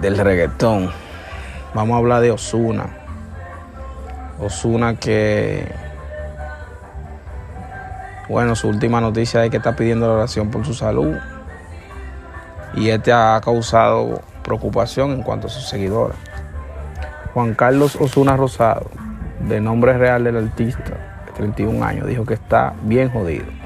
del reggaetón. Vamos a hablar de Osuna. Osuna que, bueno, su última noticia es que está pidiendo la oración por su salud. Y este ha causado preocupación en cuanto a sus seguidores. Juan Carlos Osuna Rosado, de nombre real del artista, de 31 años, dijo que está bien jodido.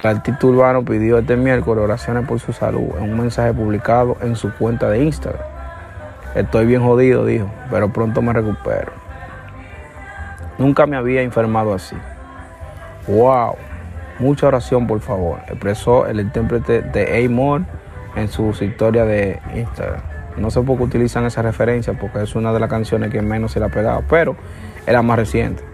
El artista urbano pidió este miércoles oraciones por su salud en un mensaje publicado en su cuenta de Instagram. Estoy bien jodido, dijo, pero pronto me recupero. Nunca me había enfermado así. ¡Wow! Mucha oración, por favor, expresó el intérprete de Amor en su historia de Instagram. No sé por qué utilizan esa referencia, porque es una de las canciones que menos se le ha pegado, pero era más reciente.